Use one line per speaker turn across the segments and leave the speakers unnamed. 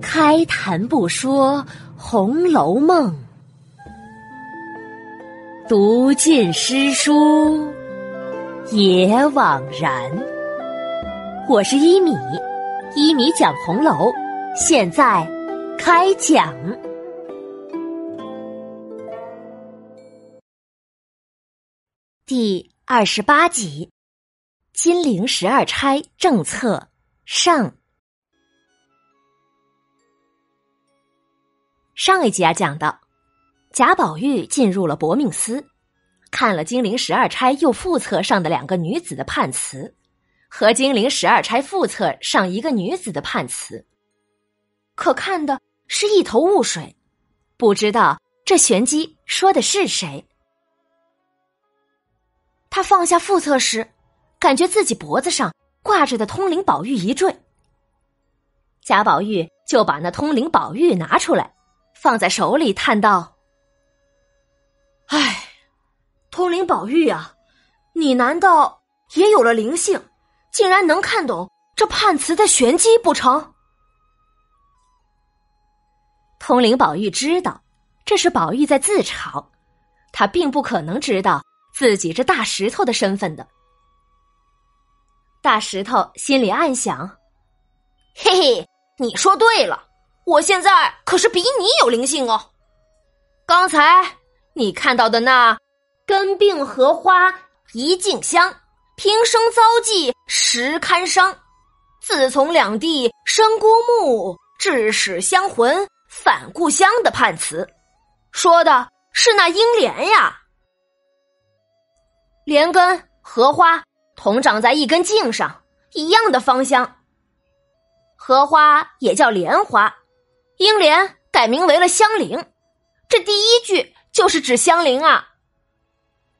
开谈不说《红楼梦》，读尽诗书也枉然。我是一米，一米讲红楼，现在开讲。第二十八集：金陵十二钗政策上。上一集啊，讲到贾宝玉进入了薄命司，看了金陵十二钗右副册上的两个女子的判词，和金陵十二钗副册上一个女子的判词，可看的是一头雾水，不知道这玄机说的是谁。他放下副册时，感觉自己脖子上挂着的通灵宝玉一坠。贾宝玉就把那通灵宝玉拿出来，放在手里，叹道：“
唉，通灵宝玉啊，你难道也有了灵性，竟然能看懂这判词的玄机不成？”
通灵宝玉知道这是宝玉在自嘲，他并不可能知道。自己这大石头的身份的，大石头心里暗想：“
嘿嘿，你说对了，我现在可是比你有灵性哦。刚才你看到的那根病荷花一径香，平生遭际实堪伤。自从两地生孤木，致使香魂返故乡的判词，说的是那英莲呀。”莲根、荷花同长在一根茎上，一样的芳香。荷花也叫莲花，英莲改名为了香菱。这第一句就是指香菱啊。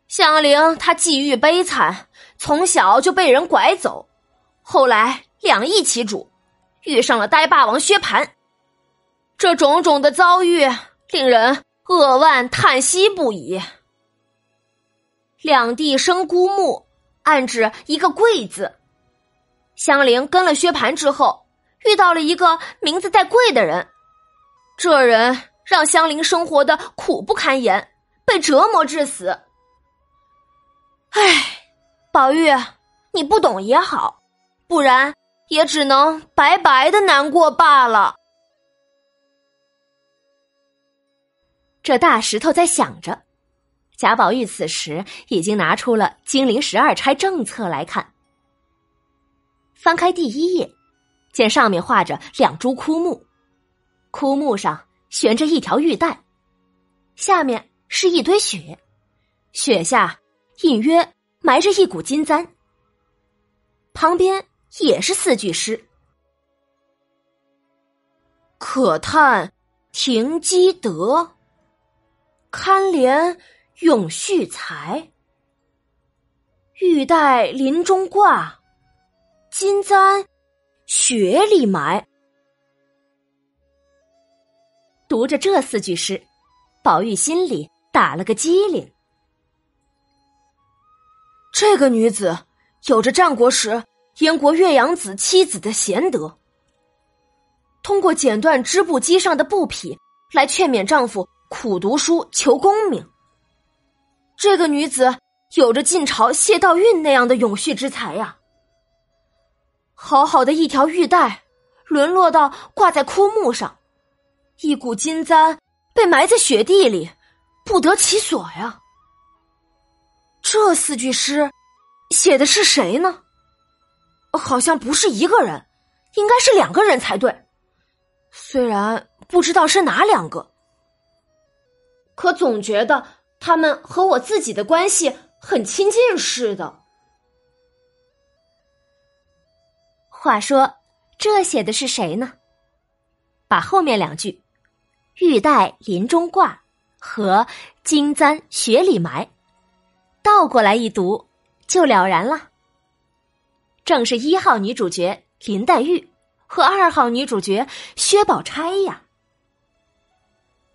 香菱她际遇悲惨，从小就被人拐走，后来两翼其主，遇上了呆霸王薛蟠。这种种的遭遇，令人扼腕叹息不已。两地生孤木，暗指一个贵字。香菱跟了薛蟠之后，遇到了一个名字带贵的人，这人让香菱生活的苦不堪言，被折磨致死。唉，宝玉，你不懂也好，不然也只能白白的难过罢了。
这大石头在想着。贾宝玉此时已经拿出了《金陵十二钗政策》来看，翻开第一页，见上面画着两株枯木，枯木上悬着一条玉带，下面是一堆雪，雪下隐约埋着一股金簪，旁边也是四句诗：“
可叹停机德，堪怜。”永续财，玉带林中挂，金簪雪里埋。
读着这四句诗，宝玉心里打了个激灵。
这个女子有着战国时燕国岳阳子妻子的贤德，通过剪断织布机上的布匹来劝勉丈夫苦读书求功名。这个女子有着晋朝谢道韫那样的永续之才呀！好好的一条玉带，沦落到挂在枯木上，一股金簪被埋在雪地里，不得其所呀！这四句诗写的是谁呢？好像不是一个人，应该是两个人才对。虽然不知道是哪两个，可总觉得。他们和我自己的关系很亲近似的。
话说，这写的是谁呢？把后面两句“玉带林中挂”和“金簪雪里埋”倒过来一读，就了然了。正是一号女主角林黛玉和二号女主角薛宝钗呀。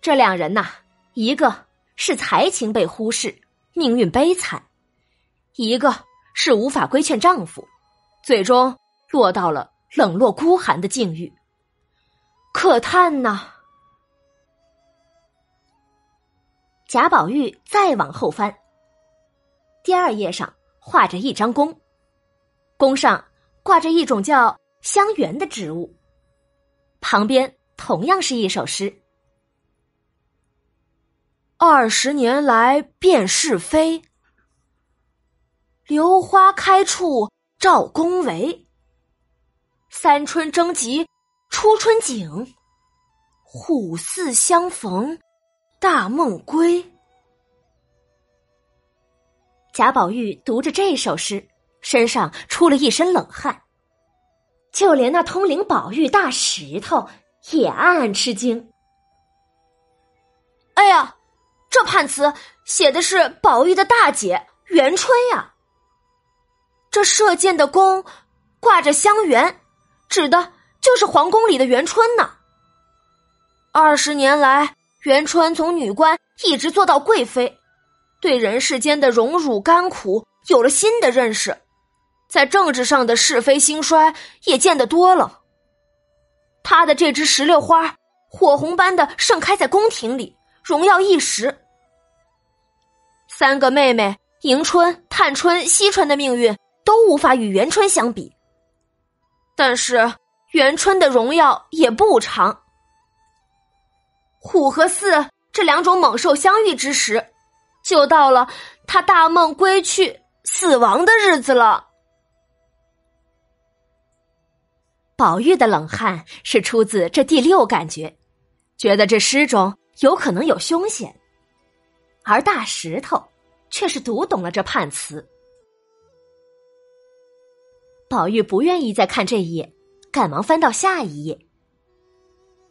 这两人呐，一个。是才情被忽视，命运悲惨；一个是无法规劝丈夫，最终落到了冷落孤寒的境遇，
可叹呐！
贾宝玉再往后翻，第二页上画着一张弓，弓上挂着一种叫香橼的植物，旁边同样是一首诗：“
二十年来辨是非，榴花开处照宫闱。三春争及初春景，虎兕相逢。”大梦归。
贾宝玉读着这首诗，身上出了一身冷汗，就连那通灵宝玉大石头也暗暗吃惊。
哎呀，这判词写的是宝玉的大姐元春呀！这射箭的弓挂着香橼，指的就是皇宫里的元春呢。二十年来。元春从女官一直做到贵妃，对人世间的荣辱甘苦有了新的认识，在政治上的是非兴衰也见得多了。她的这枝石榴花，火红般的盛开在宫廷里，荣耀一时。三个妹妹迎春、探春、惜春的命运都无法与元春相比，但是元春的荣耀也不长。虎和兕这两种猛兽相遇之时，就到了他大梦归去、死亡的日子了。
宝玉的冷汗是出自这第六感觉，觉得这诗中有可能有凶险，而大石头却是读懂了这判词。宝玉不愿意再看这一页，赶忙翻到下一页，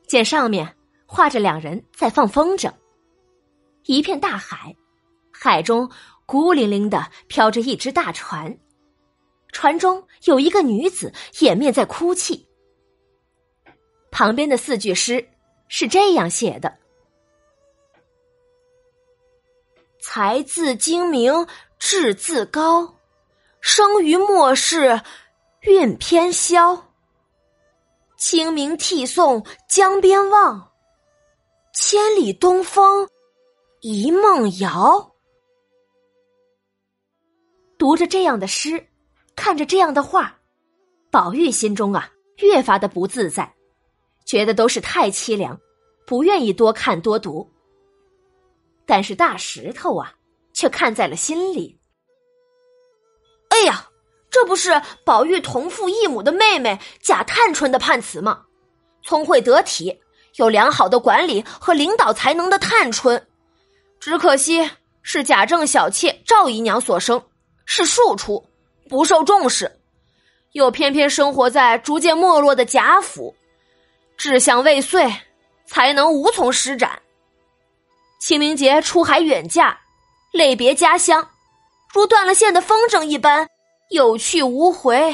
见上面。画着两人在放风筝，一片大海，海中孤零零的飘着一只大船，船中有一个女子掩面在哭泣。旁边的四句诗是这样写的：“
才自精明，志自高，生于末世，运偏消。清明涕送江边望。”千里东风，一梦遥。
读着这样的诗，看着这样的画，宝玉心中啊越发的不自在，觉得都是太凄凉，不愿意多看多读。但是大石头啊，却看在了心里。
哎呀，这不是宝玉同父异母的妹妹贾探春的判词吗？聪慧得体。有良好的管理和领导才能的探春，只可惜是贾政小妾赵姨娘所生，是庶出，不受重视，又偏偏生活在逐渐没落的贾府，志向未遂，才能无从施展。清明节出海远嫁，泪别家乡，如断了线的风筝一般有去无回，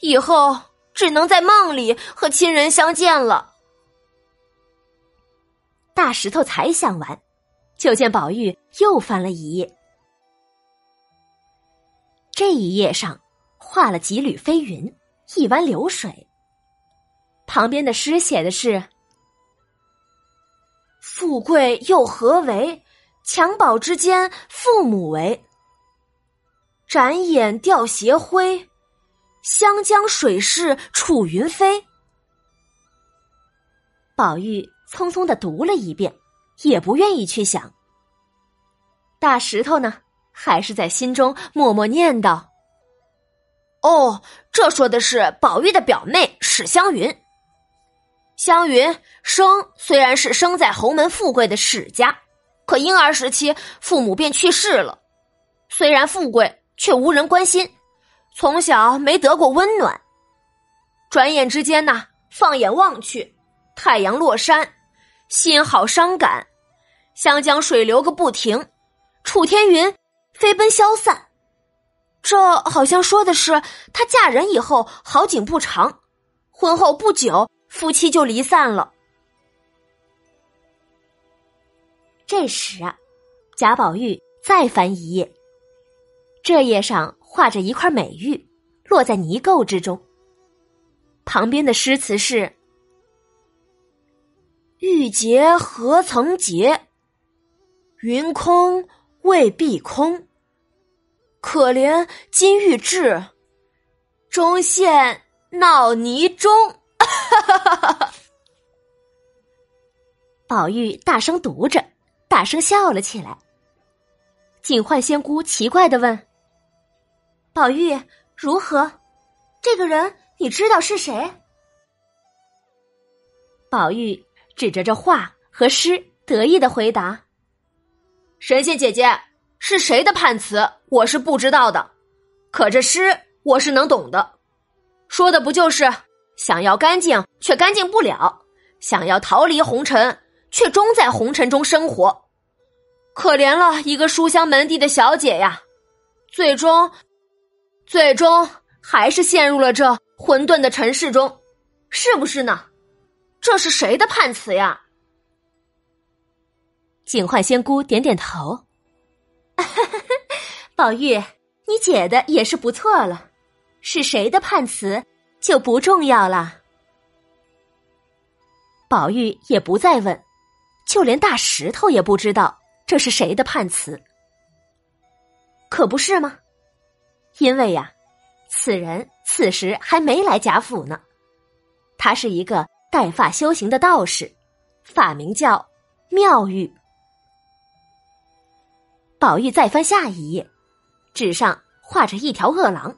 以后只能在梦里和亲人相见了。
大石头才想完，就见宝玉又翻了一页。这一页上画了几缕飞云，一湾流水。旁边的诗写的是：“
富贵又何为？襁褓之间父母为。展眼吊斜晖，湘江水逝楚云飞。”
宝玉。匆匆的读了一遍，也不愿意去想。大石头呢，还是在心中默默念叨：“
哦，这说的是宝玉的表妹史湘云。湘云生虽然是生在侯门富贵的史家，可婴儿时期父母便去世了。虽然富贵，却无人关心，从小没得过温暖。转眼之间呢，放眼望去，太阳落山。”心好伤感，湘江水流个不停，楚天云飞奔消散。这好像说的是她嫁人以后好景不长，婚后不久夫妻就离散了。
这时啊，贾宝玉再翻一页，这页上画着一块美玉，落在泥垢之中。旁边的诗词是：“
玉洁何曾洁，云空未必空。可怜金玉质，终陷闹泥中。”
宝玉大声读着，大声笑了起来。警幻仙姑奇怪的问：“宝玉，如何？这个人你知道是谁？”宝玉指着这画和诗，得意的回答：“
神仙姐姐，是谁的判词，我是不知道的。可这诗我是能懂的，说的不就是想要干净却干净不了，想要逃离红尘却终在红尘中生活。”可怜了一个书香门第的小姐呀，最终，最终还是陷入了这混沌的尘世中，是不是呢？这是谁的判词呀？
警幻仙姑点点头，宝玉，你解的也是不错了，是谁的判词就不重要了。宝玉也不再问，就连大石头也不知道。这是谁的判词？可不是吗？因为呀，此人此时还没来贾府呢。他是一个带发修行的道士，法名叫妙玉。宝玉再翻下一页，纸上画着一条恶狼，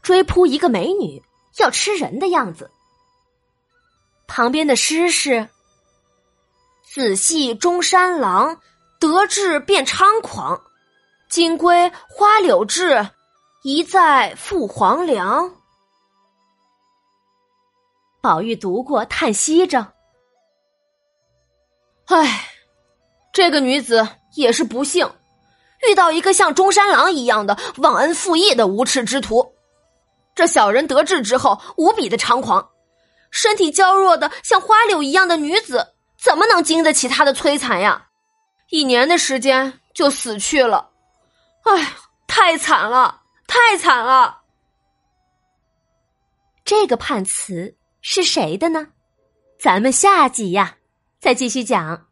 追扑一个美女，要吃人的样子。旁边的诗是：“仔细中山狼。”得志便猖狂，金龟花柳志，一再赴黄粱。宝玉读过，叹息着：“
唉，这个女子也是不幸，遇到一个像中山狼一样的忘恩负义的无耻之徒。这小人得志之后，无比的猖狂，身体娇弱的像花柳一样的女子，怎么能经得起他的摧残呀？”一年的时间就死去了，唉，太惨了，太惨了！
这个判词是谁的呢？咱们下集呀，再继续讲。